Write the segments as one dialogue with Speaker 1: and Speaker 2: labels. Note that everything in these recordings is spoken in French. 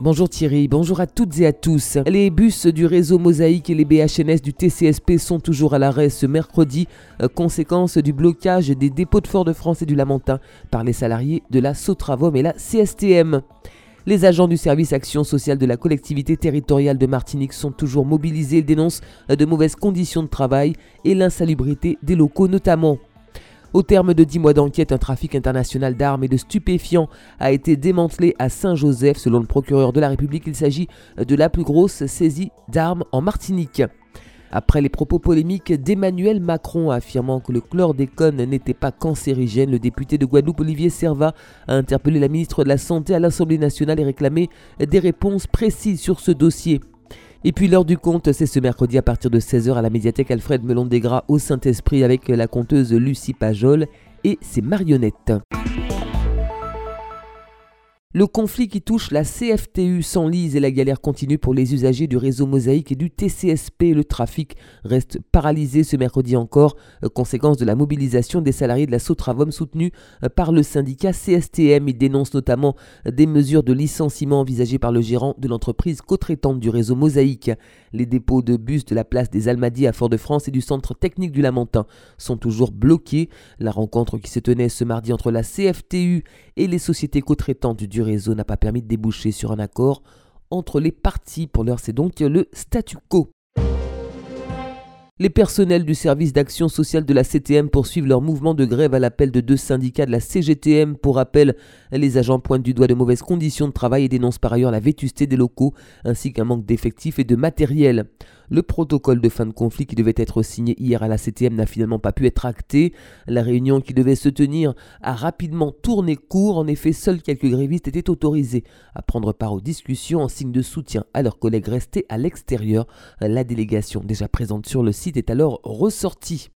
Speaker 1: Bonjour Thierry, bonjour à toutes et à tous. Les bus du réseau Mosaïque et les BHNS du TCSP sont toujours à l'arrêt ce mercredi, euh, conséquence du blocage des dépôts de Fort-de-France et du Lamentin par les salariés de la Sotravom et la CSTM. Les agents du service action sociale de la collectivité territoriale de Martinique sont toujours mobilisés. Dénoncent de mauvaises conditions de travail et l'insalubrité des locaux notamment. Au terme de dix mois d'enquête, un trafic international d'armes et de stupéfiants a été démantelé à Saint-Joseph. Selon le procureur de la République, il s'agit de la plus grosse saisie d'armes en Martinique. Après les propos polémiques d'Emmanuel Macron affirmant que le chlordécone n'était pas cancérigène, le député de Guadeloupe Olivier Servat a interpellé la ministre de la Santé à l'Assemblée nationale et réclamé des réponses précises sur ce dossier. Et puis l'heure du compte, c'est ce mercredi à partir de 16h à la médiathèque Alfred Melon Desgras au Saint-Esprit avec la conteuse Lucie Pajol et ses marionnettes. Le conflit qui touche la CFTU s'enlise et la galère continue pour les usagers du réseau Mosaïque et du TCSP. Le trafic reste paralysé ce mercredi encore, euh, conséquence de la mobilisation des salariés de la Sotravom soutenue euh, par le syndicat CSTM. Il dénonce notamment euh, des mesures de licenciement envisagées par le gérant de l'entreprise co-traitante du réseau Mosaïque. Les dépôts de bus de la place des Almadies à Fort-de-France et du centre technique du Lamentin sont toujours bloqués. La rencontre qui se tenait ce mardi entre la CFTU et les sociétés co-traitantes du réseau n'a pas permis de déboucher sur un accord entre les parties. Pour l'heure, c'est donc le statu quo. Les personnels du service d'action sociale de la CTM poursuivent leur mouvement de grève à l'appel de deux syndicats de la CGTM. Pour rappel, les agents pointent du doigt de mauvaises conditions de travail et dénoncent par ailleurs la vétusté des locaux ainsi qu'un manque d'effectifs et de matériel. Le protocole de fin de conflit qui devait être signé hier à la CTM n'a finalement pas pu être acté. La réunion qui devait se tenir a rapidement tourné court. En effet, seuls quelques grévistes étaient autorisés à prendre part aux discussions en signe de soutien à leurs collègues restés à l'extérieur. La délégation déjà présente sur le site est alors ressortie.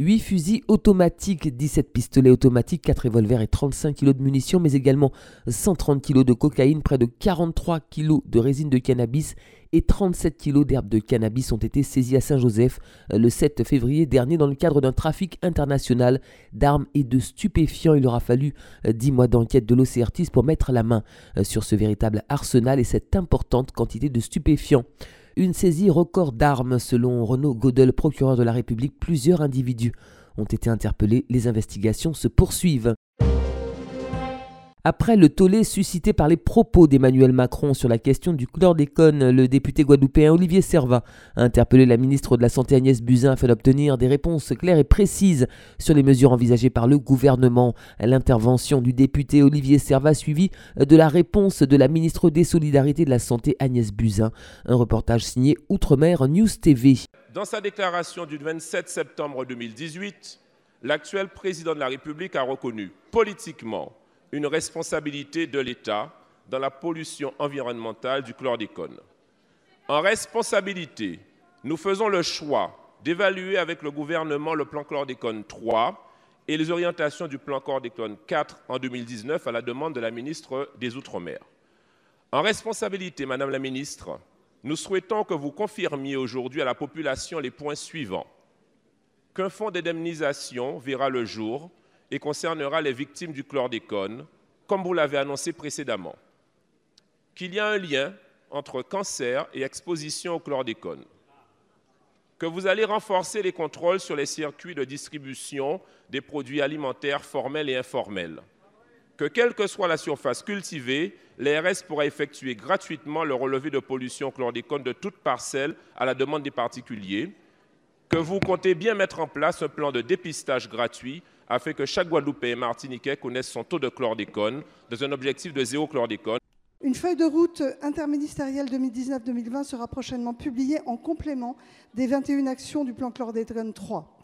Speaker 1: 8 fusils automatiques, 17 pistolets automatiques, 4 revolvers et 35 kg de munitions, mais également 130 kg de cocaïne, près de 43 kg de résine de cannabis et 37 kg d'herbes de cannabis ont été saisis à Saint-Joseph euh, le 7 février dernier dans le cadre d'un trafic international d'armes et de stupéfiants. Il aura fallu 10 euh, mois d'enquête de l'OCRTIS pour mettre la main euh, sur ce véritable arsenal et cette importante quantité de stupéfiants. Une saisie record d'armes selon Renaud Godel, procureur de la République. Plusieurs individus ont été interpellés. Les investigations se poursuivent. Après le tollé suscité par les propos d'Emmanuel Macron sur la question du chlordécone, le député guadeloupéen Olivier Servat a interpellé la ministre de la Santé Agnès Buzyn afin d'obtenir des réponses claires et précises sur les mesures envisagées par le gouvernement. L'intervention du député Olivier Servat suivie de la réponse de la ministre des Solidarités de la Santé Agnès Buzyn. Un reportage signé Outre-mer News TV.
Speaker 2: Dans sa déclaration du 27 septembre 2018, l'actuel président de la République a reconnu politiquement une responsabilité de l'État dans la pollution environnementale du chlordécone. En responsabilité, nous faisons le choix d'évaluer avec le gouvernement le plan chlordécone 3 et les orientations du plan chlordécone 4 en 2019 à la demande de la ministre des Outre-mer. En responsabilité, Madame la ministre, nous souhaitons que vous confirmiez aujourd'hui à la population les points suivants. Qu'un fonds d'indemnisation verra le jour et concernera les victimes du chlordécone, comme vous l'avez annoncé précédemment. Qu'il y a un lien entre cancer et exposition au chlordécone. Que vous allez renforcer les contrôles sur les circuits de distribution des produits alimentaires formels et informels. Que quelle que soit la surface cultivée, l'ARS pourra effectuer gratuitement le relevé de pollution chlordécone de toute parcelle à la demande des particuliers. Que vous comptez bien mettre en place un plan de dépistage gratuit afin que chaque Guadeloupéen et Martiniquais connaisse son taux de chlordécone dans un objectif de zéro chlordécone.
Speaker 3: Une feuille de route interministérielle 2019-2020 sera prochainement publiée en complément des 21 actions du plan chlordécone 3.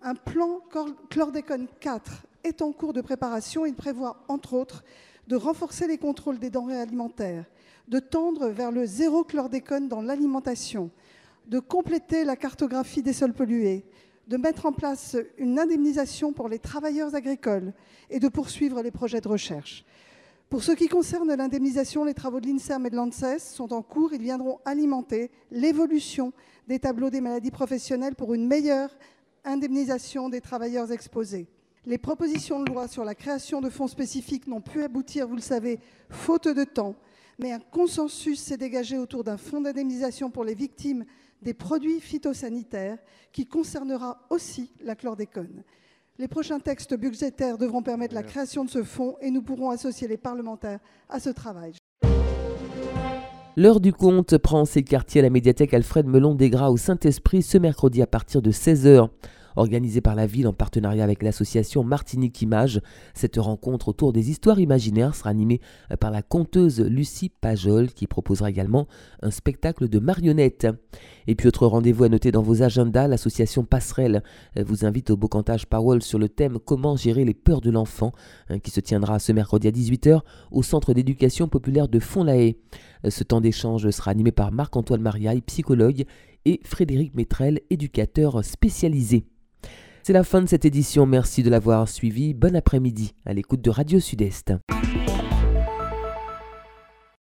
Speaker 3: Un plan chlordécone 4 est en cours de préparation. Il prévoit, entre autres, de renforcer les contrôles des denrées alimentaires, de tendre vers le zéro chlordécone dans l'alimentation, de compléter la cartographie des sols pollués, de mettre en place une indemnisation pour les travailleurs agricoles et de poursuivre les projets de recherche. Pour ce qui concerne l'indemnisation, les travaux de l'INSERM et de l'ANSES sont en cours. Ils viendront alimenter l'évolution des tableaux des maladies professionnelles pour une meilleure indemnisation des travailleurs exposés. Les propositions de loi sur la création de fonds spécifiques n'ont pu aboutir, vous le savez, faute de temps, mais un consensus s'est dégagé autour d'un fonds d'indemnisation pour les victimes des produits phytosanitaires qui concernera aussi la chlordécone. Les prochains textes budgétaires devront permettre la création de ce fonds et nous pourrons associer les parlementaires à ce travail.
Speaker 1: L'heure du compte prend ses quartiers à la médiathèque Alfred Melon Desgras au Saint-Esprit ce mercredi à partir de 16h. Organisée par la ville en partenariat avec l'association Martinique Images, cette rencontre autour des histoires imaginaires sera animée par la conteuse Lucie Pajol qui proposera également un spectacle de marionnettes. Et puis autre rendez-vous à noter dans vos agendas, l'association Passerelle vous invite au Bocantage Powell sur le thème Comment gérer les peurs de l'enfant hein, qui se tiendra ce mercredi à 18h au centre d'éducation populaire de Font-la-Haye. Ce temps d'échange sera animé par Marc-Antoine Mariaille, psychologue, et Frédéric Métrel, éducateur spécialisé. C'est la fin de cette édition, merci de l'avoir suivi. Bon après-midi à l'écoute de Radio Sud-Est.